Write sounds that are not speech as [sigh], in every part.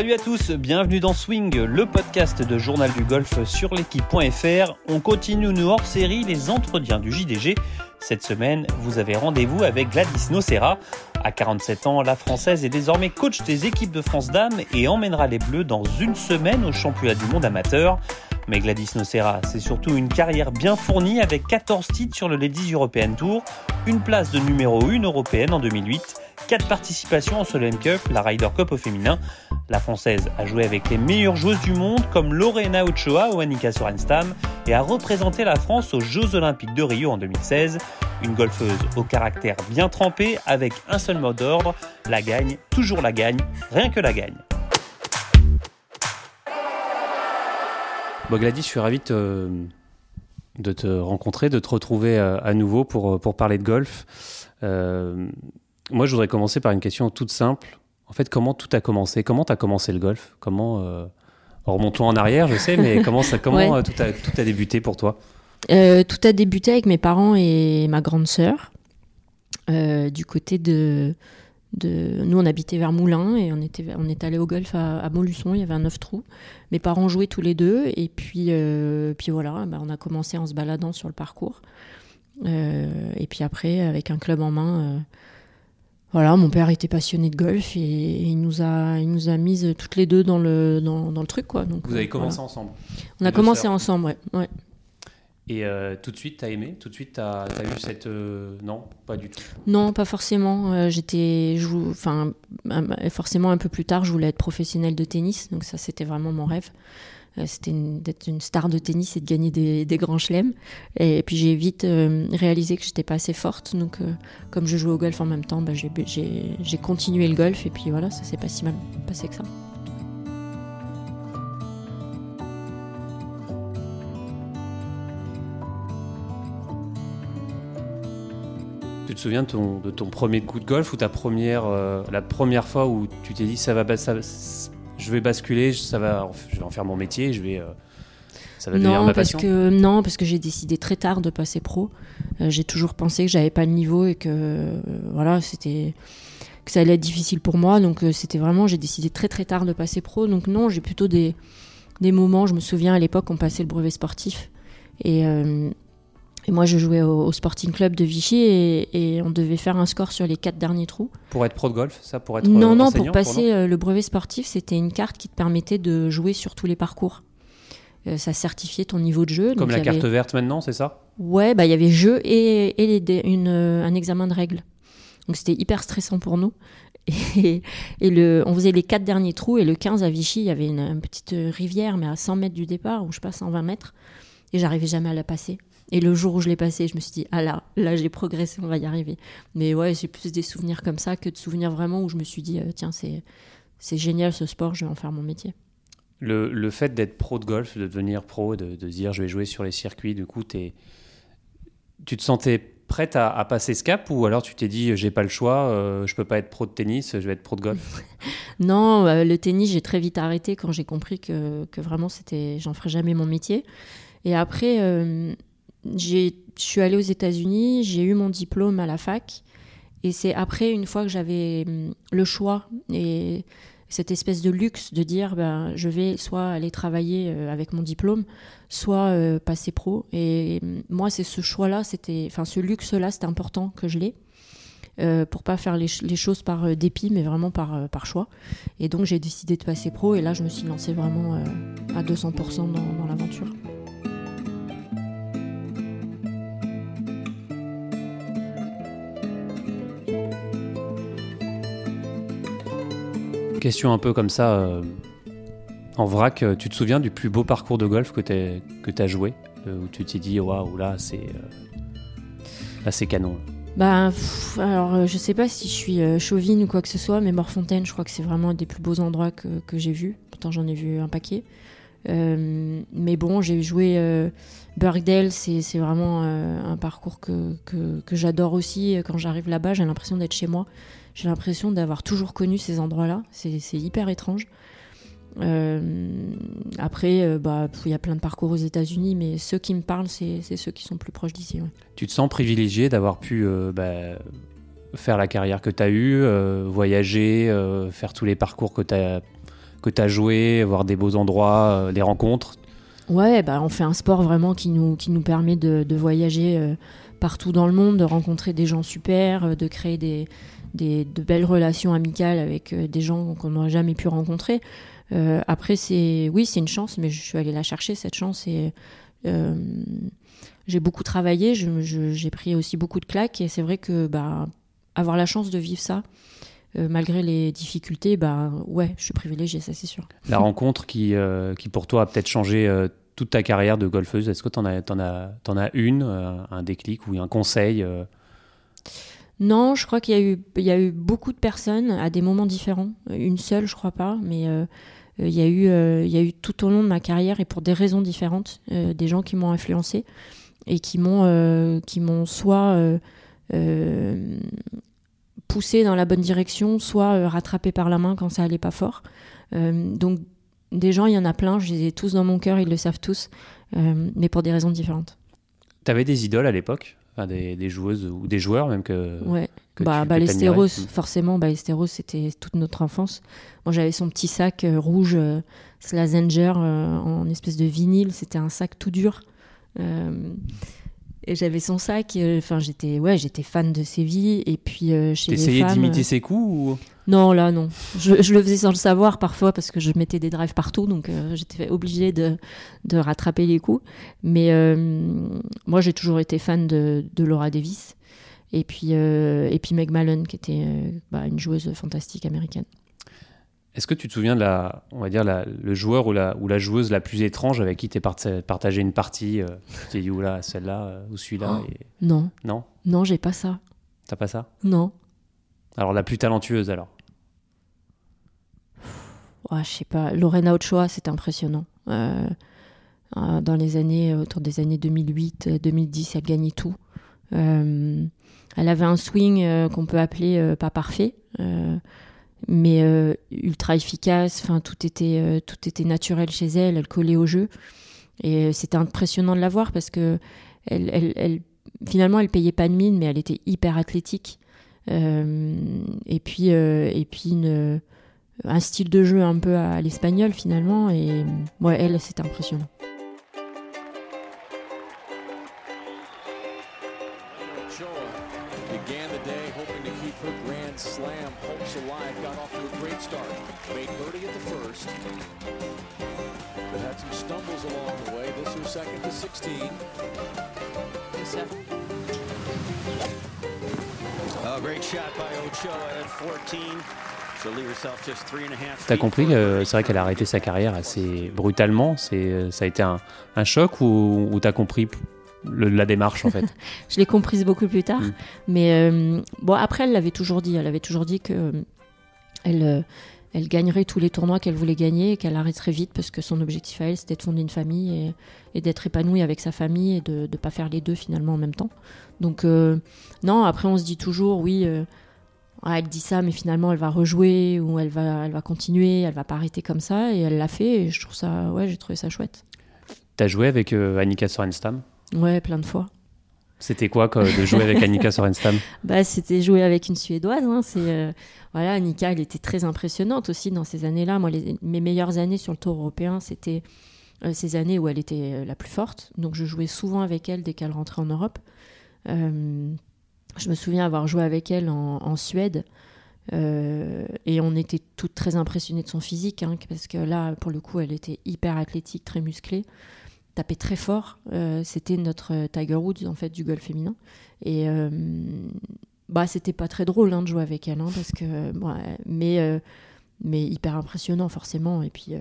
Salut à tous, bienvenue dans Swing, le podcast de Journal du Golf sur l'équipe.fr. On continue nos hors-série, les entretiens du JDG. Cette semaine, vous avez rendez-vous avec Gladys Nocera. À 47 ans, la Française est désormais coach des équipes de France Dames et emmènera les Bleus dans une semaine au championnat du monde amateur. Mais Gladys Nocera, c'est surtout une carrière bien fournie avec 14 titres sur le Ladies European Tour, une place de numéro 1 européenne en 2008, 4 participations en Solheim Cup, la Ryder Cup au féminin. La Française a joué avec les meilleures joueuses du monde comme Lorena Ochoa ou Annika Sorenstam et a représenté la France aux Jeux Olympiques de Rio en 2016. Une golfeuse au caractère bien trempé avec un seul mot d'ordre, la gagne, toujours la gagne, rien que la gagne. Bon je suis ravi de te, rencontrer, de te retrouver euh, à nouveau pour, pour parler de golf. Euh, moi, je voudrais commencer par une question toute simple. En fait, comment tout a commencé? Comment tu as commencé le golf? Comment euh... Remontons en arrière, je sais, mais comment, ça, comment euh, tout, a, tout a débuté pour toi? Euh, Tout a débuté avec mes parents et ma grande sœur. Euh, du côté de, de, Nous, on habitait vers Moulins et on était, on est allé au golf à, à Montluçon, il y avait un neuf trous. Mes parents jouaient tous les deux et puis, puis voilà, bah, on a commencé en se baladant sur le parcours. Et puis après, avec un club en main voilà, mon père était passionné de golf et, et il nous a, il nous a mises toutes les deux dans le, dans, dans le truc quoi. Donc, Vous avez commencé voilà. ensemble. On a commencé ensemble, ouais. ouais. Et euh, tout de suite, t'as aimé? Tout de suite, t'as as eu cette euh, non, pas du tout. Non, pas forcément. Euh, J'étais, enfin, forcément un peu plus tard, je voulais être professionnelle de tennis, donc ça c'était vraiment mon rêve. Euh, c'était d'être une star de tennis et de gagner des, grands chelems. Et, puis j'ai vite euh, réalisé que j'étais pas assez forte. Donc, euh, comme je jouais au golf en même temps, bah, j'ai continué le golf. Et puis voilà, ça s'est pas si mal passé que ça. Tu te souviens de ton, premier coup de golf ou ta première, la première fois où tu t'es dit ça va, ça, je vais basculer, ça va, je vais en faire mon métier, je vais, euh, ça va non, ma parce que non, parce que j'ai décidé très tard de passer pro. Euh, j'ai toujours pensé que j'avais pas le niveau et que euh, voilà, c'était que ça allait être difficile pour moi. Donc c'était vraiment, j'ai décidé très très tard de passer pro. Donc non, j'ai plutôt des des moments. Je me souviens à l'époque, on passait le brevet sportif et et moi, je jouais au, au, Sporting Club de Vichy et, et, on devait faire un score sur les quatre derniers trous. Pour être pro de golf, ça Pour être Non, non, pour passer pour le brevet sportif, c'était une carte qui te permettait de jouer sur tous les parcours. Euh, ça certifiait ton niveau de jeu. Comme donc la carte avait... verte maintenant, c'est ça? Ouais, bah il y avait jeu et, et les, une, un examen de règles. Donc c'était hyper stressant pour nous. [laughs] Et, et, le, on faisait les quatre derniers trous et le 15 à Vichy, il y avait une, une petite rivière, mais à 100 mètres du départ, ou je sais pas, 120 mètres. Et j'arrivais jamais à la passer. Et le jour où je l'ai passé, je me suis dit, ah là, là j'ai progressé, on va y arriver. Mais ouais, j'ai plus des souvenirs comme ça que de souvenirs vraiment où je me suis dit, euh, tiens, c'est, c'est génial ce sport, je vais en faire mon métier. Le, le fait d'être pro de golf, de devenir pro, de, de dire je vais jouer sur les circuits, du coup, es, tu te sentais prête à, à, passer ce cap ou alors tu t'es dit j'ai pas le choix, euh, je peux pas être pro de tennis, je vais être pro de golf? [laughs] Non, euh, le tennis, j'ai très vite arrêté quand j'ai compris que, que vraiment, c'était, j'en ferais jamais mon métier. Et après, euh, je suis allée aux États-Unis, j'ai eu mon diplôme à la fac. Et c'est après, une fois que j'avais le choix et cette espèce de luxe de dire ben, je vais soit aller travailler euh, avec mon diplôme, soit euh, passer pro. Et moi, c'est ce choix-là, c'était, enfin, ce luxe-là, c'était important que je l'ai. Euh, pour pas faire les, choses par euh, dépit, mais vraiment par, par choix. Et donc j'ai décidé de passer pro, et là je me suis lancée vraiment à 200% dans, dans l'aventure. Question un peu comme ça, euh, en vrac, tu te souviens du plus beau parcours de golf que tu as joué Où tu t'es dit, waouh, là c'est c'est canon bah, pff, alors je sais pas si je suis euh, chauvine ou quoi que ce soit, mais Morfontaine, je crois que c'est vraiment un des plus beaux endroits que, j'ai vus. Pourtant, j'en ai vu un paquet. Euh, mais bon, j'ai joué euh, Birkdale, c'est vraiment euh, un parcours que, que j'adore aussi. Quand j'arrive là-bas, j'ai l'impression d'être chez moi. J'ai l'impression d'avoir toujours connu ces endroits-là. C'est hyper étrange. Euh, après, euh, bah, il y a plein de parcours aux États-Unis, mais ceux qui me parlent, c'est ceux qui sont plus proches d'ici. Ouais. Tu te sens privilégié d'avoir pu euh, bah, faire la carrière que tu as eue, voyager, faire tous les parcours que tu as, que as joué, voir des beaux endroits, des rencontres? Ouais, bah, on fait un sport vraiment qui nous, qui nous permet de, voyager partout dans le monde, de rencontrer des gens super, de créer des, des, de belles relations amicales avec des gens qu'on n'aurait jamais pu rencontrer. après, c'est oui, c'est une chance, mais je suis allée la chercher cette chance et j'ai beaucoup travaillé, j'ai pris aussi beaucoup de claques et c'est vrai que bah, avoir la chance de vivre ça, euh, malgré les difficultés, bah ouais, je suis privilégiée, ça c'est sûr. La rencontre qui, euh, qui pour toi a peut-être changé euh, toute ta carrière de golfeuse, est-ce que tu en as une, un déclic ou un conseil Non, je crois qu'il y, a eu, beaucoup de personnes à des moments différents. Une seule, je crois pas, mais il y, a eu, il y a eu tout au long de ma carrière et pour des raisons différentes, des gens qui m'ont influencé et qui m'ont euh, qui m'ont soit euh, euh, poussé dans la bonne direction, soit rattrapé par la main quand ça allait pas fort. donc des gens, il y en a plein, je les ai tous dans mon cœur, ils le savent tous, mais pour des raisons différentes. Tu avais des idoles à l'époque? Des, joueuses ou des joueurs même que. Ouais. bah, Ballesteros, forcément, Ballesteros, c'était toute notre enfance. Moi, j'avais son petit sac rouge, Slazenger, en espèce de vinyle. C'était un sac tout dur. Euh, et j'avais son sac. Euh, enfin, j'étais, ouais, j'étais fan de Séville. Et puis euh, chez les femmes. d'imiter ses coups ou... Non, là, non. Je, je, le faisais sans le savoir parfois parce que je mettais des drives partout, donc j'étais obligée de, de, rattraper les coups. Mais moi, j'ai toujours été fan de, de Laura Davis. Et puis, et puis Meg Mallon, qui était bah, une joueuse fantastique américaine. Est-ce que tu te souviens de la, on va dire le joueur ou la, ou la joueuse la plus étrange avec qui tu as partagé une partie euh, Tu t'es dit, oula, celle-là euh, ou celui-là oh, Non. Non? Non, j'ai pas ça. T'as pas ça? Non. Alors la plus talentueuse alors? Je sais pas. Lorena Ochoa, c'est impressionnant. Euh, dans les années, autour des années 2008, 2010, elle gagnait tout. elle avait un swing qu'on peut appeler pas parfait mais euh, ultra efficace. Enfin, tout était, euh, tout était naturel chez elle. Elle collait au jeu. Et euh, c'était impressionnant de la voir parce que elle, elle, elle, finalement, elle payait pas de mine, mais elle était hyper athlétique. et puis, et puis un style de jeu un peu à l'espagnol finalement. Et ouais, elle, c'était impressionnant. T'as compris que c'est vrai qu'elle a arrêté sa carrière assez brutalement. C'est, ça a été un, choc ou, ou t'as compris la démarche en fait? [laughs] Je l'ai comprise beaucoup plus tard. Mm. Mais euh, bon, après, elle l'avait toujours dit. Elle avait toujours dit que euh, elle, euh, elle gagnerait tous les tournois qu'elle voulait gagner et qu'elle arrêterait vite parce que son objectif à elle, c'était de fonder une famille et, d'être épanouie avec sa famille et de ne pas faire les deux finalement en même temps. Donc, non, après, on se dit toujours, oui ah, elle dit ça, mais finalement elle va rejouer ou elle va, elle va continuer, elle va pas arrêter comme ça, et elle l'a fait. Et je trouve ça, ouais, j'ai trouvé ça chouette. T'as joué avec euh, Annika Sorenstam Ouais, plein de fois. C'était quoi de jouer avec Annika Sorenstam [laughs] bah, c'était jouer avec une suédoise. Hein, euh, voilà, Annika, elle était très impressionnante aussi dans ces années-là. Moi, mes meilleures années sur le Tour européen, c'était euh, ces années où elle était la plus forte. Donc, je jouais souvent avec elle dès qu'elle rentrait en Europe. Je me souviens avoir joué avec elle en, Suède. Euh, et on était toutes très impressionnées de son physique, hein, parce que là, pour le coup, elle était hyper athlétique, très musclée, tapait très fort. Euh, c'était notre Tiger Woods, en fait, du golf féminin. Et euh, bah, c'était pas très drôle hein, de jouer avec elle, hein, parce que, mais, mais hyper impressionnant, forcément, et puis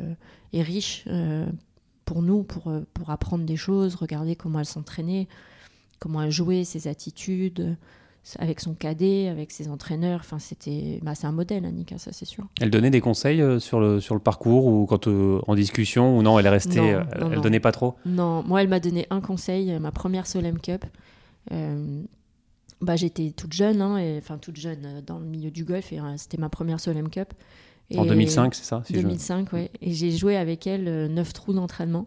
et riche pour nous, pour, pour apprendre des choses, regarder comment elle s'entraînait, comment elle jouait, ses attitudes avec son cadet, avec ses entraîneurs. Enfin, c'était, bah, c'est un modèle, Annika, ça c'est sûr. Elle donnait des conseils euh, sur le sur le parcours ou quand euh, en discussion ou non, elle est restée, euh, elle, donnait pas trop? Non, moi elle m'a donné un conseil, ma première Solem Cup. bah, j'étais toute jeune, hein, enfin toute jeune dans le milieu du golf et c'était ma première Solem Cup. en 2005, c'est ça 2005, oui. Et j'ai joué avec elle neuf trous d'entraînement.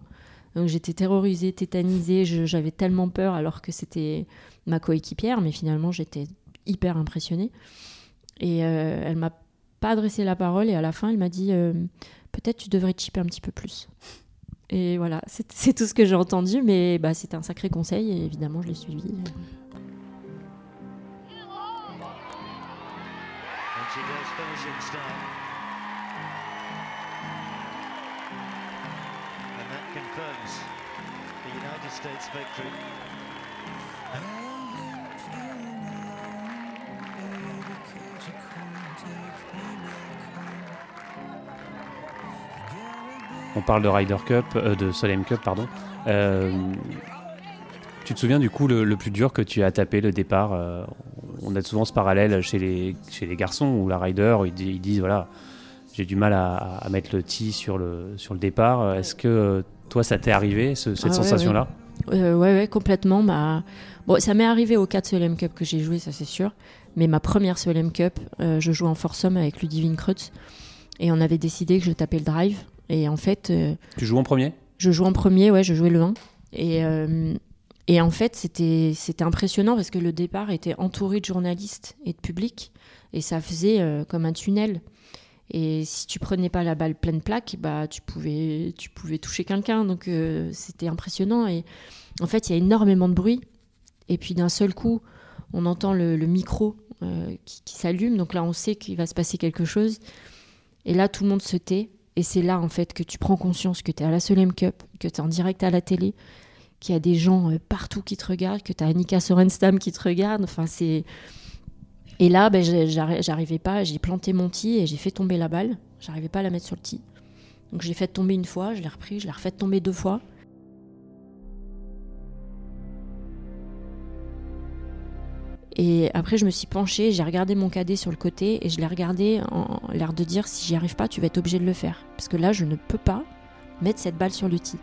Donc j'étais terrorisée, tétanisée, j'avais tellement peur alors que c'était ma coéquipière, mais finalement j'étais hyper impressionnée. Et euh, elle m'a pas adressé la parole et à la fin elle m'a dit euh, peut-être tu devrais chipper un petit peu plus. Et voilà, c'est tout ce que j'ai entendu, mais bah, c'était un sacré conseil et évidemment je l'ai suivi. On parle de Ryder Cup, euh, de Solheim Cup, pardon. Euh, tu te souviens du coup le, plus dur que tu as tapé le départ euh, On a souvent ce parallèle chez les, chez les garçons où la rider, ils, disent voilà, j'ai du mal à, mettre le tee sur le, sur le départ. Est-ce que toi ça t'est arrivé cette ah sensation-là? ouais, ouais. complètement. Bah, bon, ça m'est arrivé au 4 Solheim Cup que j'ai joué, ça c'est sûr. Mais ma première Solheim Cup, je jouais en foursome avec Ludivine Kreutz et on avait décidé que je tapais le drive et en fait. Euh, tu joues en premier? Je joue en premier, ouais, je jouais le 1. Et, euh, et en fait, c'était impressionnant parce que le départ était entouré de journalistes et de public. Et ça faisait euh, comme un tunnel. Et si tu prenais pas la balle pleine plaque, bah, tu, pouvais, tu pouvais toucher quelqu'un. Donc c'était impressionnant. Et en fait, il y a énormément de bruit. Et puis d'un seul coup, on entend le, micro qui, qui s'allume. Donc là, on sait qu'il va se passer quelque chose. Et là, tout le monde se tait. Et c'est là, en fait, que tu prends conscience que tu es à la Solheim Cup, que tu es en direct à la télé, qu'il y a des gens euh, partout qui te regardent, que tu as Annika Sorenstam qui te regarde. Enfin, c'est. Et là, ben, j'arrivais pas, j'ai planté mon tee et j'ai fait tomber la balle. J'arrivais pas à la mettre sur le tee. Donc j'ai fait tomber une fois, je l'ai repris, je l'ai refait tomber deux fois. Et après, je me suis penchée, j'ai regardé mon cadet sur le côté et je l'ai regardé en l'air de dire si j'y arrive pas, tu vas être obligé de le faire. Parce que là, je ne peux pas mettre cette balle sur tee.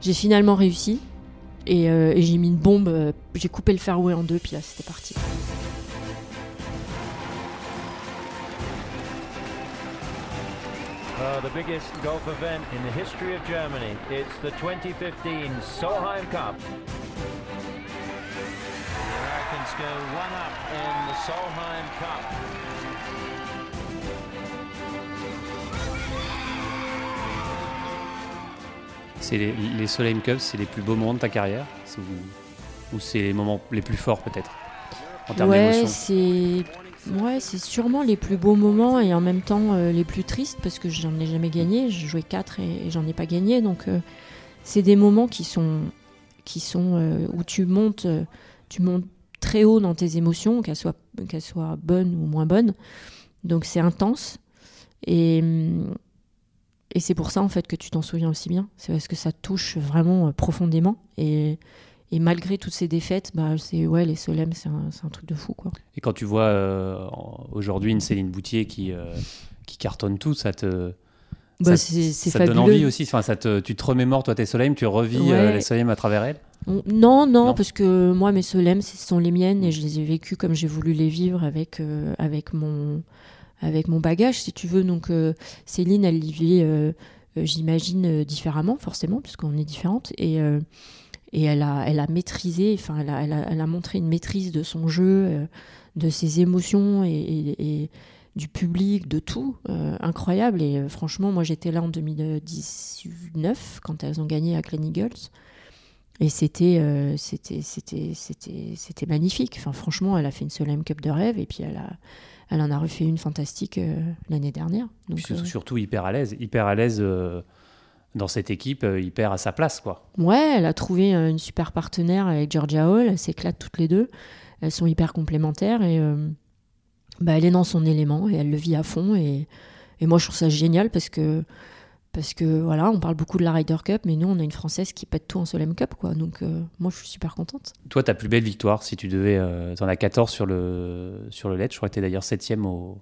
J'ai finalement réussi et, euh, et j'ai mis une bombe, euh, j'ai coupé le fairway en deux, puis là c'était parti. Uh, the biggest golf event in the history of Germany. It's the 2015 Solheim Cup. The Americans go one up in the Solheim Cup. C'est les, les Solheim Cups, c'est les plus beaux moments de ta carrière? Ou, c'est les moments les plus forts peut-être? En termes ouais, d'émotion c'est Ouais, c'est sûrement les plus beaux moments et en même temps euh, les plus tristes parce que j'en ai jamais gagné. J'ai joué 4 et, j'en ai pas gagné. Donc euh, c'est des moments qui sont, qui sont euh, où tu montes, tu montes très haut dans tes émotions, qu'elles soient, qu'elles soient bonnes ou moins bonnes. Donc c'est intense et, et c'est pour ça en fait que tu t'en souviens aussi bien. C'est parce que ça touche vraiment profondément et et malgré toutes ces défaites, bah, c'est ouais, les Solem, c'est un, truc de fou. Quoi. Et quand tu vois euh, aujourd'hui une Céline Boutier qui, euh, qui cartonne tout, ça te. Bah, ça te donne envie aussi. Enfin, ça te, tu te remémores, toi, tes Solem, tu revis euh, les Solem à travers elle? Non, non, parce que moi, mes Solem, ce sont les miennes et je les ai vécues comme j'ai voulu les vivre avec, avec, mon, avec mon bagage, si tu veux. Donc, Céline, elle les vit, j'imagine, différemment, forcément, puisqu'on est différentes. Et et elle a, elle a maîtrisé, enfin, elle a, elle, a, montré une maîtrise de son jeu, euh, de ses émotions et, du public, de tout, euh, incroyable. Et euh, franchement, moi j'étais là en 2019 quand elles ont gagné à Glen Eagles. Et c'était, c'était, c'était, c'était, c'était magnifique. Enfin, franchement, elle a fait une seule Cup de rêve et puis elle, a, elle en a refait une fantastique l'année dernière. Donc, surtout hyper à l'aise, hyper à l'aise dans cette équipe, euh, il perd à sa place. quoi. Ouais, elle a trouvé euh, une super partenaire avec Georgia Hall, elles s'éclatent toutes les deux, elles sont hyper complémentaires et euh, bah, elle est dans son élément et elle le vit à fond. Et, et, moi, je trouve ça génial parce que, parce que voilà, on parle beaucoup de la Ryder Cup, mais nous, on a une Française qui pète tout en Solheim Cup. quoi. Donc, moi, je suis super contente. Toi, ta plus belle victoire, si tu devais. tu en as 14 sur le, sur le LED, je crois que tu es d'ailleurs 7 au,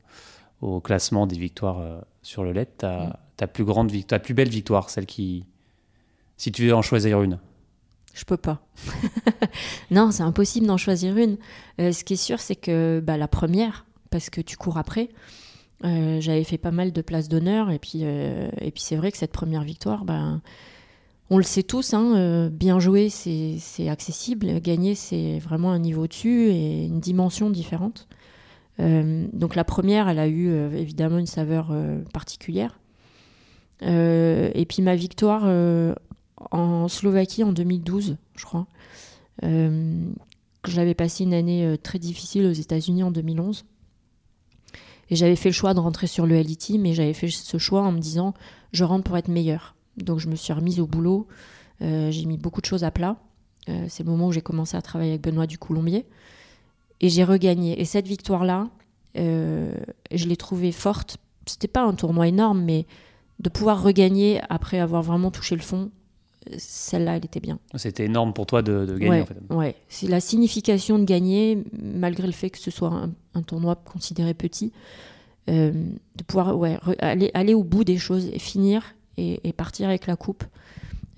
au classement des victoires sur le LED. Tu as, ta plus grande victoire, ta plus belle victoire, celle qui, si tu veux en choisir une Je peux pas. [laughs] non, c'est impossible d'en choisir une. Euh, ce qui est sûr, c'est que bah, la première, parce que tu cours après. Euh, j'avais fait pas mal de places d'honneur et puis euh, et puis c'est vrai que cette première victoire, ben on le sait tous, hein, bien jouer, c'est accessible. Gagner, c'est vraiment un niveau au-dessus et une dimension différente. donc la première, elle a eu évidemment une saveur particulière. Et puis ma victoire en Slovaquie en 2012, je crois. J'avais passé une année très difficile aux États-Unis en 2011. Et j'avais fait le choix de rentrer sur le LIT, mais j'avais fait ce choix en me disant je rentre pour être meilleur. Donc je me suis remise au boulot, euh, j'ai mis beaucoup de choses à plat. Euh, c'est le moment où j'ai commencé à travailler avec Benoît du Coulombier. Et j'ai regagné. Et cette victoire-là, euh, je l'ai trouvée forte. C'était pas un tournoi énorme, mais de pouvoir regagner après avoir vraiment touché le fond, celle-là, elle était bien. C'était énorme pour toi de, gagner. Ouais, en fait. ouais. c'est la signification de gagner, malgré le fait que ce soit un, tournoi considéré petit, euh, de pouvoir ouais, aller, aller, au bout des choses et finir et, partir avec la coupe.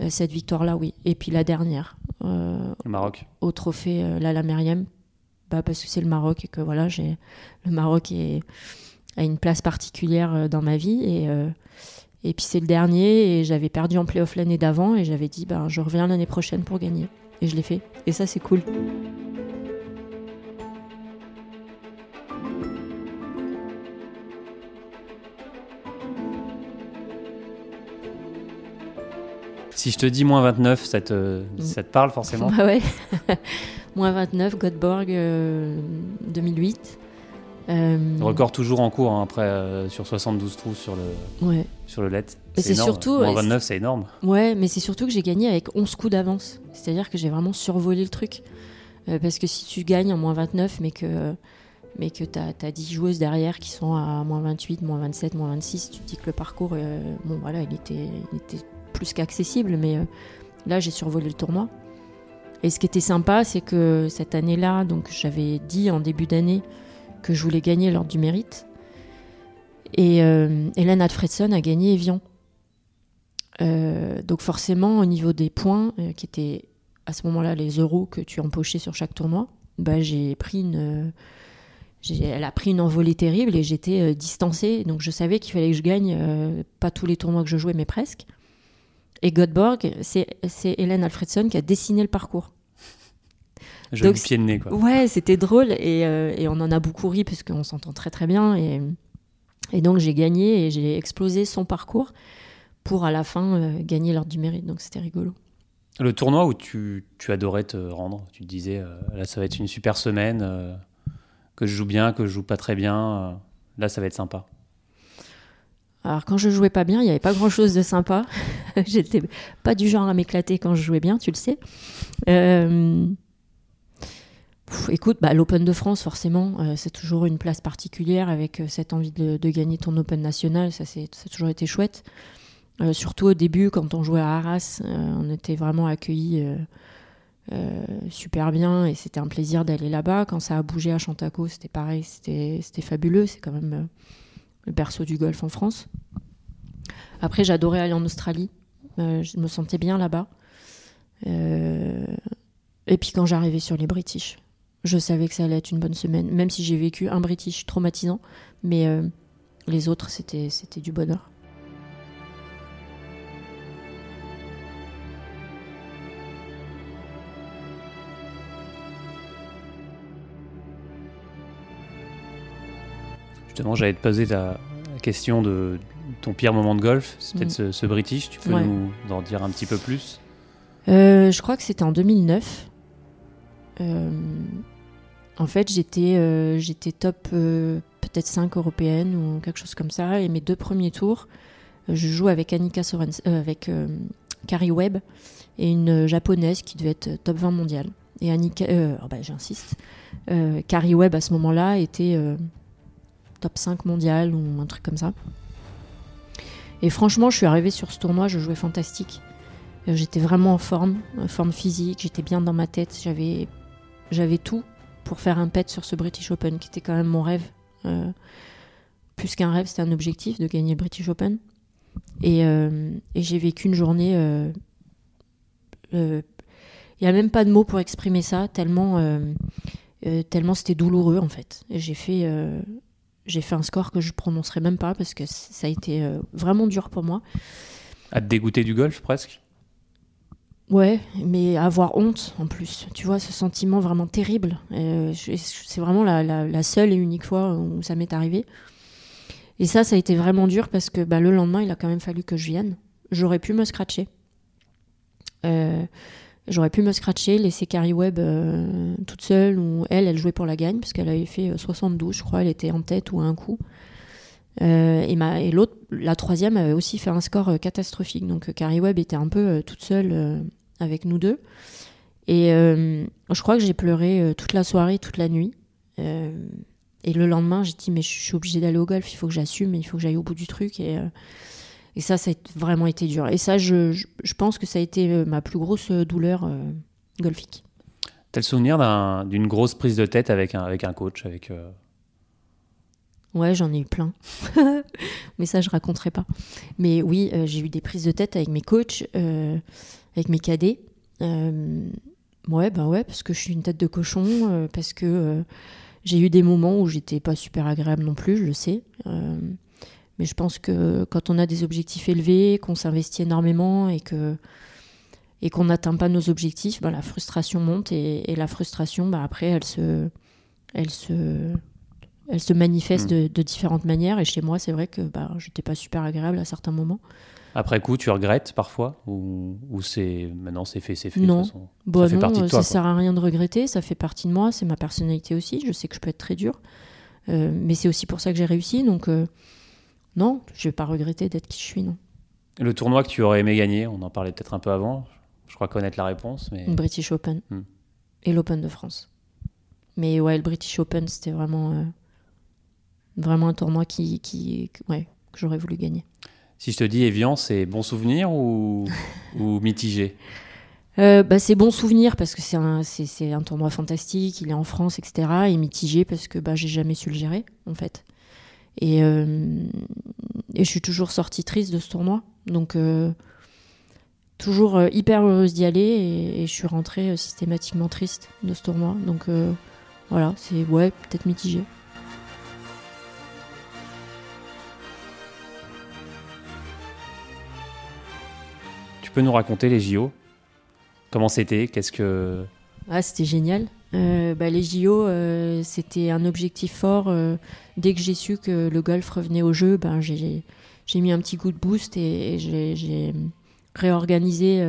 Euh, cette victoire-là, oui. Et puis la dernière. Euh, le Maroc. Au trophée Lala Meriem. Bah, parce que c'est le Maroc et que voilà, j'ai le Maroc est, a une place particulière dans ma vie et et puis c'est le dernier et j'avais perdu en playoff l'année d'avant et j'avais dit ben, je reviens l'année prochaine pour gagner. Et je l'ai fait. Et ça c'est cool. Si je te dis moins 29, ça te, mm. ça te parle forcément? [laughs] Bah ouais. [laughs] moins 29, Göteborg 2008. Euh, Record toujours en cours, hein, après, euh, sur 72 trous sur le, ouais. sur le LED. C'est surtout. 29, c'est énorme. Ouais, mais c'est surtout que j'ai gagné avec 11 coups d'avance. C'est-à-dire que j'ai vraiment survolé le truc. Euh, parce que si tu gagnes en moins 29, mais que, mais que tu as, 10 joueuses derrière qui sont à moins 28, moins 27, moins 26, tu te dis que le parcours, bon, voilà, il était, il était plus qu'accessible. Mais là, j'ai survolé le tournoi. Et ce qui était sympa, c'est que cette année-là, donc j'avais dit en début d'année que je voulais gagner lors du mérite. Et euh, Hélène Alfredson a gagné Evian. Euh, donc forcément, au niveau des points, euh, qui étaient à ce moment-là les euros que tu empochais sur chaque tournoi, bah, j'ai pris une, elle a pris une envolée terrible et j'étais distancée. Donc je savais qu'il fallait que je gagne pas tous les tournois que je jouais, mais presque. Et Godborg, c'est Hélène Alfredson qui a dessiné le parcours. Joli Donc, pied de nez, quoi. Ouais, c'était drôle et, euh, et, on en a beaucoup ri parce qu'on s'entend très très bien. Et, et donc j'ai gagné et j'ai explosé son parcours pour à la fin euh, gagner l'ordre du mérite. Donc c'était rigolo. Le tournoi où tu, tu, adorais te rendre, tu te disais euh, là ça va être une super semaine, que je joue bien, que je joue pas très bien, là ça va être sympa. Alors quand je jouais pas bien, il n'y avait pas grand chose de sympa. [laughs] J'étais pas du genre à m'éclater quand je jouais bien, tu le sais. Écoute, bah, l'Open de France, forcément, euh, c'est toujours une place particulière avec euh, cette envie de, gagner ton Open national. Ça, ça a toujours été chouette. Euh, surtout au début, quand on jouait à Arras, on était vraiment accueillis super bien et c'était un plaisir d'aller là-bas. Quand ça a bougé à Chantaco, c'était pareil, c'était fabuleux. C'est quand même le berceau du golf en France. Après, j'adorais aller en Australie. je me sentais bien là-bas. et puis quand j'arrivais sur les British, je savais que ça allait être une bonne semaine, même si j'ai vécu un British traumatisant, mais euh, les autres, c'était, c'était du bonheur. Justement, j'allais te poser la question de ton pire moment de golf, c'est peut-être mm. ce, British, tu peux nous en dire un petit peu plus? Euh, Je crois que c'était en 2009. Euh, en fait, j'étais euh, top euh, peut-être 5 européennes ou quelque chose comme ça. Et mes deux premiers tours, je joue avec Annika Sorens, avec Carrie Webb et une japonaise qui devait être top 20 mondiale. Et Annika, oh bah, j'insiste, Carrie Webb à ce moment-là était top 5 mondial ou un truc comme ça. Et franchement, je suis arrivée sur ce tournoi, je jouais fantastique. J'étais vraiment en forme, en forme physique, j'étais bien dans ma tête, j'avais j'avais tout pour faire un pet sur ce British Open, qui était quand même mon rêve. Euh, plus qu'un rêve, c'était un objectif de gagner le British Open. Et, euh, j'ai vécu une journée. Il euh, n'y a même pas de mots pour exprimer ça, tellement, tellement c'était douloureux en fait. J'ai fait, j'ai fait un score que je prononcerai même pas parce que ça a été vraiment dur pour moi. À te dégoûter du golf presque? Ouais, mais avoir honte en plus. Tu vois, ce sentiment vraiment terrible. Euh, c'est vraiment la, la- la seule et unique fois où ça m'est arrivé. Et ça, ça a été vraiment dur parce que bah, le lendemain, il a quand même fallu que je vienne. J'aurais pu me scratcher. Euh, J'aurais pu me scratcher, laisser Carrie Webb euh, toute seule, ou elle, elle jouait pour la gagne, parce qu'elle avait fait euh, 72, je crois, elle était en tête ou à un coup. Et ma- et l'autre, la troisième, avait aussi fait un score catastrophique. Donc Carrie Webb était un peu toute seule avec nous deux. Et euh, je crois que j'ai pleuré euh, toute la soirée, toute la nuit. Euh, et le lendemain, j'ai dit, mais je suis obligée d'aller au golf, il faut que j'assume, il faut que j'aille au bout du truc. Et, euh, et ça, ça a vraiment été dur. Et ça, je, je, je pense que ça a été ma plus grosse douleur golfique. T'as le souvenir d'un- d'une grosse prise de tête avec un, avec un coach avec, Ouais, j'en ai eu plein. [laughs] mais ça, je raconterai pas. Mais oui, euh, j'ai eu des prises de tête avec mes coachs, euh, avec mes cadets. Euh, ouais, ben ouais, parce que je suis une tête de cochon, euh, parce que euh, j'ai eu des moments où j'étais pas super agréable non plus, je le sais. Euh, mais je pense que quand on a des objectifs élevés, qu'on s'investit énormément et que et qu'on n'atteint pas nos objectifs, bah, la frustration monte et, et la frustration, bah, après, elle se, elle se, elle se manifeste Mm. de, de différentes manières. Et chez moi, c'est vrai que bah, j'étais pas super agréable à certains moments. Après coup, tu regrettes parfois Ou, ou c'est maintenant c'est fait, c'est fait Non. de toute façon? Bon, fait non, partie de toi, ça sert à rien de regretter, ça fait partie de moi, c'est ma personnalité aussi. Je sais que je peux être très dure, Euh, mais c'est aussi pour ça que j'ai réussi. Donc, euh, non, je vais pas regretter d'être qui je suis, non. Le tournoi que tu aurais aimé gagner, on en parlait peut-être un peu avant. Je crois connaître la réponse, mais Le British Open Mm. et l'Open de France. Mais ouais, le British Open, c'était vraiment, euh, vraiment un tournoi qui, qui, ouais, que j'aurais voulu gagner. si je te dis Evian, c'est bon souvenir ou, [laughs] ou mitigé? Euh, bah, c'est bon souvenir parce que c'est un, c'est, un tournoi fantastique, il est en France, etc. Et mitigé parce que bah, j'ai jamais su le gérer, en fait. Et, euh, et je suis toujours sortie triste de ce tournoi. Donc, euh, toujours hyper heureuse d'y aller et, et je suis rentrée systématiquement triste de ce tournoi. Donc, voilà, c'est ouais, peut-être mitigé. Tu peux nous raconter les JO Comment c'était? Qu'est-ce que Ah, c'était génial. Euh, bah, les JO, euh, c'était un objectif fort. euh, dès que j'ai su que le golf revenait au jeu, ben, j'ai, j'ai mis un petit coup de boost et, et j'ai, réorganisé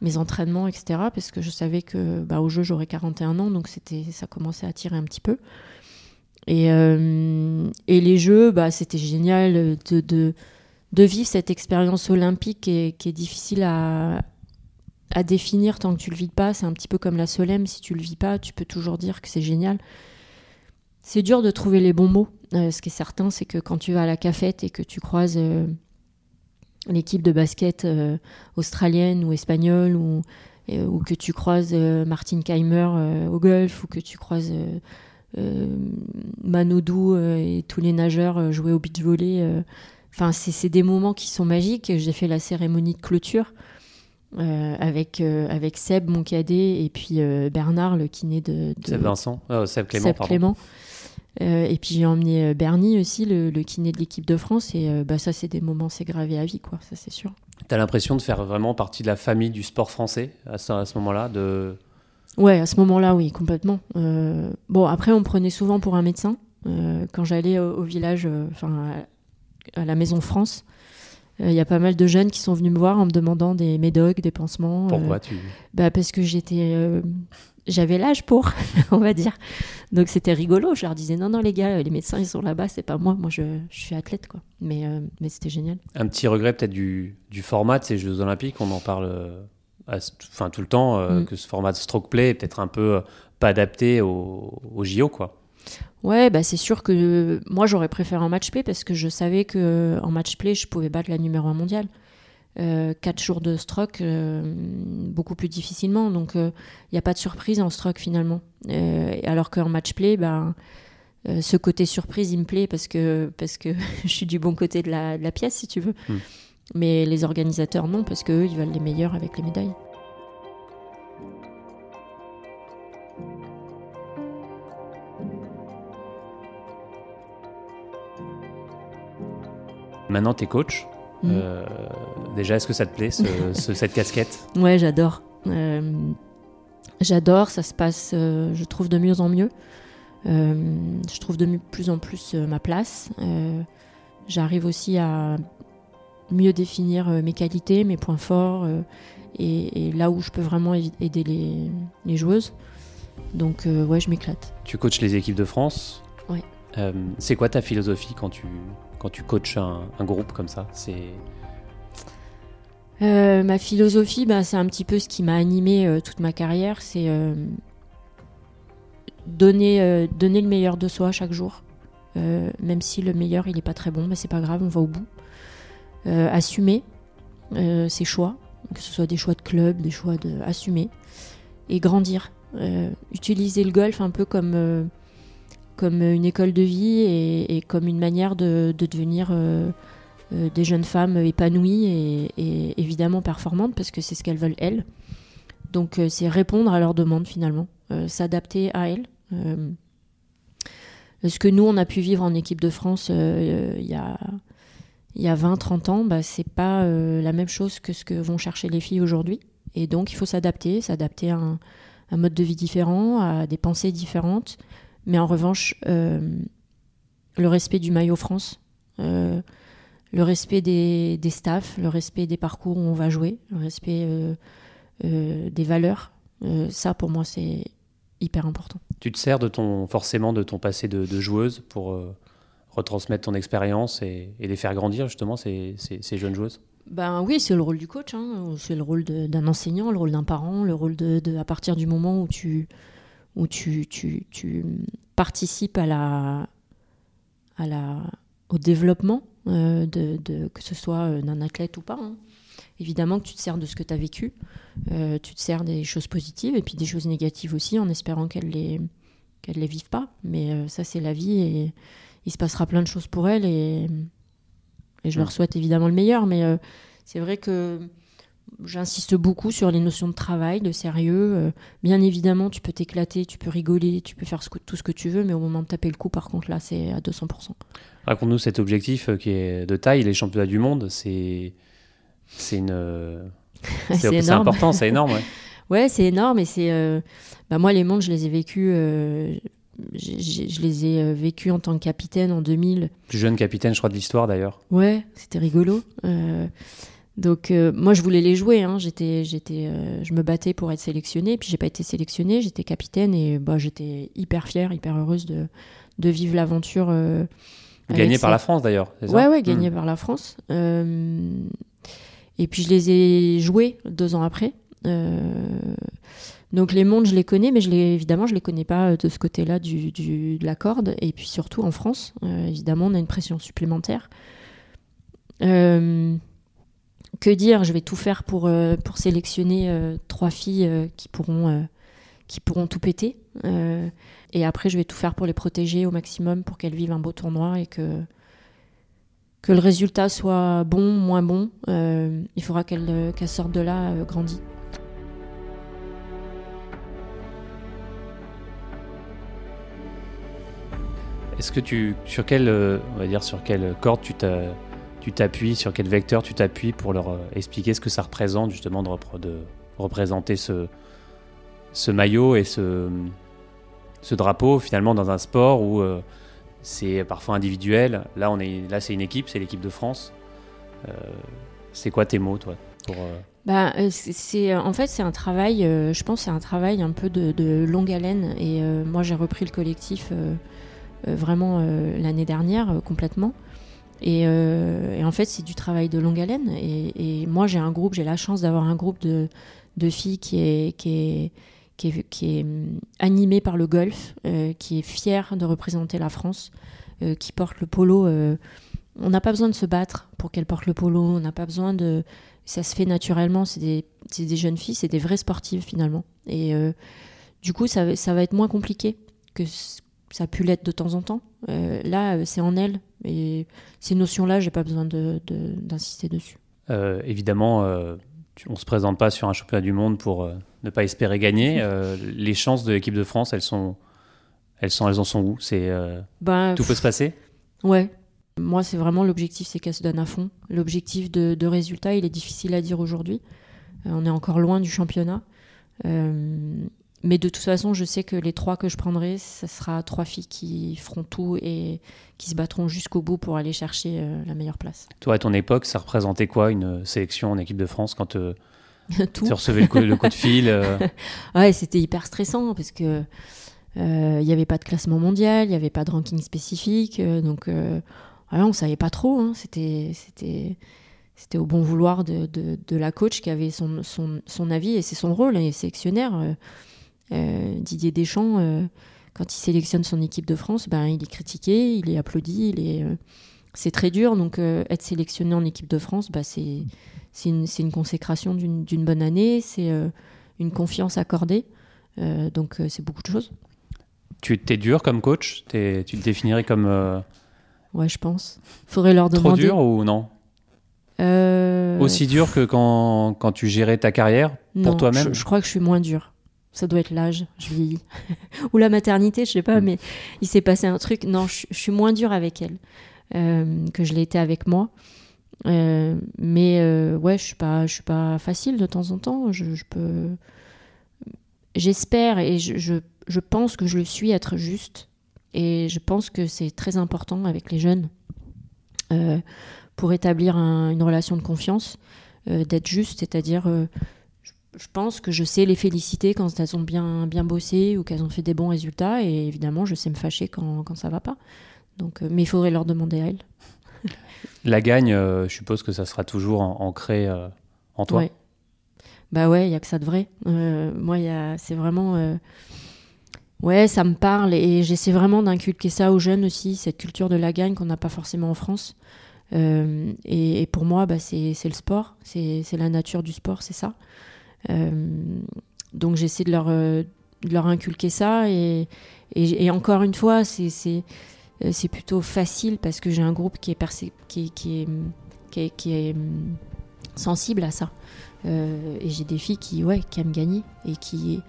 mes entraînements, etc. Parce que je savais que bah, au jeu, j'aurais 41 ans, donc c'était, ça commençait à tirer un petit peu. Et, et les jeux, bah, c'était génial de, de, de vivre cette expérience olympique qui est, qui est difficile à, définir tant que tu le vis pas. C'est un petit peu comme la Solem. Si tu le vis pas, tu peux toujours dire que c'est génial. C'est dur de trouver les bons mots. Euh, ce qui est certain, c'est que quand tu vas à la cafette et que tu croises euh, l'équipe de basket euh, australienne ou espagnole ou, que tu croises Martin Keimer au golf ou que tu croises Manodou et tous les nageurs jouer au beach volley. Enfin, c'est des moments qui sont magiques. J'ai fait la cérémonie de clôture euh, avec, euh, avec Seb, mon cadet, et puis euh, Bernard, le kiné de, de Seb Vincent Euh, Seb Clément, Seb. Clément. Et puis j'ai emmené Bernie aussi, le, le kiné de l'équipe de France, et bah, ça, c'est des moments, c'est gravé à vie, quoi, ça c'est sûr. T'as l'impression de faire vraiment partie de la famille du sport français à ce, à ce moment-là de... Ouais, à ce moment-là, oui, complètement. Bon, après, on me prenait souvent pour un médecin. Quand j'allais au, au village, enfin, à, la Maison France, euh, il y a pas mal de jeunes qui sont venus me voir en me demandant des médocs, des pansements. euh, Pourquoi tu... bah parce que j'étais euh, j'avais l'âge pour [laughs] on va dire donc c'était rigolo je leur disais non non les gars les médecins ils sont là-bas c'est pas moi moi je, je suis athlète quoi mais euh, mais c'était génial Un petit regret peut-être du, du format de ces Jeux Olympiques, on en parle enfin, tout le temps, Mm. que ce format de stroke play est peut-être un peu pas adapté au, au JO, quoi. Ouais bah c'est sûr que moi j'aurais préféré un match play parce que je savais que en match play je pouvais battre la numéro 1 mondiale. Euh, quatre jours de stroke euh, beaucoup plus difficilement. Donc il n'y a pas de surprise en stroke finalement. Euh, alors qu'en match play bah, euh, ce côté surprise il me plaît parce que parce que [laughs] je suis du bon côté de la, de la pièce si tu veux. Hmm. mais les organisateurs non parce qu'eux ils veulent les meilleurs avec les médailles Maintenant, t'es coach. Mm. déjà, est-ce que ça te plaît, [laughs] cette casquette? Ouais, j'adore. j'adore, ça se passe, je trouve, de mieux en mieux. je trouve de plus en plus ma place. J'arrive aussi à mieux définir mes qualités, mes points forts et, là où je peux vraiment aider les, joueuses. Donc euh, ouais, je m'éclate. Tu coaches les équipes de France? Euh, c'est quoi ta philosophie quand tu, quand tu coaches un, groupe comme ça C'est euh, ma philosophie, bah, c'est un petit peu ce qui m'a animé toute ma carrière, c'est donner, donner le meilleur de soi chaque jour. même si le meilleur il n'est pas très bon, bah, c'est pas grave, on va au bout. assumer ses choix, que ce soit des choix de club, des choix de assumer et grandir. Euh, utiliser le golf un peu comme, euh, comme une école de vie et, comme une manière de, devenir euh, des jeunes femmes épanouies et, évidemment performantes parce que c'est ce qu'elles veulent elles. Donc c'est répondre à leurs demandes finalement, s'adapter à elles. ce que nous on a pu vivre en équipe de France il y a y a 20-30 ans, bah, c'est pas euh, la même chose que ce que vont chercher les filles aujourd'hui. Et donc, il faut s'adapter, s'adapter à un, mode de vie différent, à des pensées différentes. Mais en revanche, euh, le respect du maillot France, euh, le respect des, des, staffs, le respect des parcours où on va jouer, le respect des valeurs, ça pour moi c'est hyper important. Tu te sers de ton, forcément de ton passé de, de joueuse pour retransmettre ton expérience et, les faire grandir justement ces, ces, jeunes joueuses? Ben oui, c'est le rôle du coach, hein. c'est le rôle d'un enseignant, le rôle d'un parent, le rôle de, à partir du moment où tu, où tu, tu, tu participes à la, à la, au développement, euh, de, de, que ce soit euh, d'un athlète ou pas. Hein. Évidemment que tu te sers de ce que tu as vécu, euh, tu te sers des choses positives et puis des choses négatives aussi, en espérant qu'elles ne les, qu'elles les vivent pas. Mais ça, c'est la vie et il se passera plein de choses pour elle et, je leur souhaite évidemment le meilleur. Mais c'est vrai que j'insiste beaucoup sur les notions de travail, de sérieux. Euh, bien évidemment, tu peux t'éclater, tu peux rigoler, tu peux faire tout ce que tu veux, mais au moment de taper le coup, par contre, là, c'est à 200%. Raconte-nous cet objectif euh, qui est de taille, les championnats du monde, c'est c'est une [laughs] c'est important, c'est énorme. Ouais, [laughs] ouais c'est énorme et c'est bah moi les mondes, je les ai vécus je les ai euh, vécus en tant que capitaine en 2000. Plus jeune capitaine, je crois, de l'histoire d'ailleurs. Ouais, c'était rigolo. Euh, donc euh, moi, je voulais les jouer. Hein. J'étais, j'étais, je me battais pour être sélectionnée. Puis j'ai pas été sélectionnée. J'étais capitaine et bah, j'étais hyper fière, hyper heureuse de, de vivre l'aventure. Gagnée par la France d'ailleurs. Ouais, ouais, gagnée hmm. par la France. et puis je les ai joués deux ans après. Donc les mondes, je les connais, mais je les, évidemment, je les connais pas euh, de ce côté-là du, de la corde. Et puis surtout en France, euh, évidemment, on a une pression supplémentaire. Euh, que dire Je vais tout faire pour, pour sélectionner trois filles qui, pourront, qui pourront tout péter. et après, je vais tout faire pour les protéger au maximum pour qu'elles vivent un beau tournoi et que, que le résultat soit bon, moins bon. il faudra qu'elles sortent de là grandies. Est-ce que tu, sur quelle, euh, on va dire, sur quelle corde tu t'appuies, sur quel vecteur tu t'appuies pour leur euh, expliquer ce que ça représente justement de, représenter ce, ce maillot et ce, ce drapeau finalement dans un sport où euh, c'est parfois individuel. Là, c'est une équipe, c'est l'équipe de France. c'est quoi tes mots, toi, pour, bah, c'est en fait c'est un travail. je pense c'est un travail un peu de, longue haleine. Et moi, j'ai repris le collectif euh, vraiment euh, l'année dernière euh, complètement. Et, en fait, c'est du travail de longue haleine. Et, moi, j'ai un groupe, j'ai la chance d'avoir un groupe de, filles qui est, qui hum, animé par le golf, qui est fier de représenter la France, qui porte le polo. on n'a pas besoin de se battre pour qu'elle porte le polo. On n'a pas besoin de. Ça se fait naturellement. C'est des, jeunes filles, c'est des vraies sportives finalement. Et du coup, ça, ça va être moins compliqué que ça a pu l'être de temps en temps. Euh, là, euh, c'est en elle. Et ces notions-là, j'ai pas besoin d'insister de, dessus. Euh, évidemment, on ne se présente pas sur un championnat du monde pour ne pas espérer gagner. [laughs] les chances de l'équipe de France, elles sont, elles sont, elles en sont où? C'est ben, tout peut se passer? Ouais. Moi, c'est vraiment l'objectif, c'est qu'elle se donne à fond. L'objectif de, de, résultat, il est difficile à dire aujourd'hui. Euh, on est encore loin du championnat. Euh, mais de toute façon, je sais que les trois que je prendrai, ce sera trois filles qui feront tout et qui se battront jusqu'au bout pour aller chercher euh, la meilleure place. Toi, à ton époque, ça représentait quoi une sélection en équipe de France quand [laughs] tu recevais le coup, le coup, de fil [laughs] Ouais, c'était hyper stressant parce que il n'y avait pas de classement mondial, il n'y avait pas de ranking spécifique, donc voilà, on savait pas trop. Hein. C'était, c'était, c'était au bon vouloir de, de, la coach qui avait son, son, son avis et c'est son rôle, les sélectionnaire. Euh, euh, Didier Deschamps, euh, quand il sélectionne son équipe de France, ben, il est critiqué, il est applaudi, il est, c'est très dur. Donc être sélectionné en équipe de France, ben, c'est, c'est, une, c'est une consécration d'une, d'une bonne année, c'est une confiance accordée. donc c'est beaucoup de choses. Tu es dur comme coach? Tu te définirais comme Ouais, je pense. Faudrait leur demander. Trop dur ou non? Euh... Aussi dur que quand, quand, tu gérais ta carrière? Pour toi-même? je, je, crois que je suis moins dur. Ça doit être l'âge, je vis. [laughs] ou la maternité, je sais pas, mm. mais il s'est passé un truc. Non, je, je, suis moins dur avec elle euh, que je l'ai été avec moi. Euh, mais euh, ouais, je suis pas, je suis pas facile de temps en temps. Je, je peux, j'espère et je, je, je pense que je le suis être juste et je pense que c'est très important avec les jeunes pour établir une relation de confiance, d'être juste, c'est-à-dire, je pense que je sais les féliciter quand elles ont bien, bien bossé ou qu'elles ont fait des bons résultats, et évidemment, je sais me fâcher quand, quand ça va pas. Donc, mais il faudrait leur demander à elles. La gagne, je suppose que ça sera toujours ancré en toi. Ouais. Bah ouais, il y a que ça de vrai. moi, c'est vraiment Ouais, ça me parle et j'essaie vraiment d'inculquer ça aux jeunes aussi, cette culture de la gagne qu'on n'a pas forcément en France. Euh, et, pour moi, bah, c'est le sport, c'est la nature du sport, c'est ça. Euh, donc j'essaie de leur, euh, de leur inculquer ça et, et, encore une fois, c'est plutôt facile parce que j'ai un groupe qui est, qui, qui, est, qui, est, sensible à ça. et j'ai des filles qui, ouais, qui aiment gagner et qui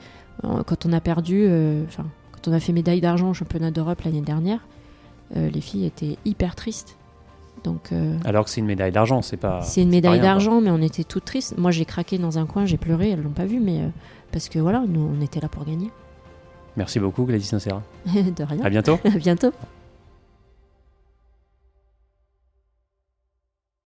euh, quand on a perdu, euh, quand on a fait médaille d'argent au championnat d'Europe l'année dernière, euh, les filles étaient hyper tristes. Donc, Alors que c'est une médaille d'argent, c'est pas. C'est une médaille d'argent, mais on était toutes tristes. Moi, j'ai craqué dans un coin, j'ai pleuré, elles l'ont pas vu, mais parce que voilà, nous, on était là pour gagner. Merci beaucoup, Gladys Nocera. [laughs] De rien. À bientôt. [laughs] à bientôt.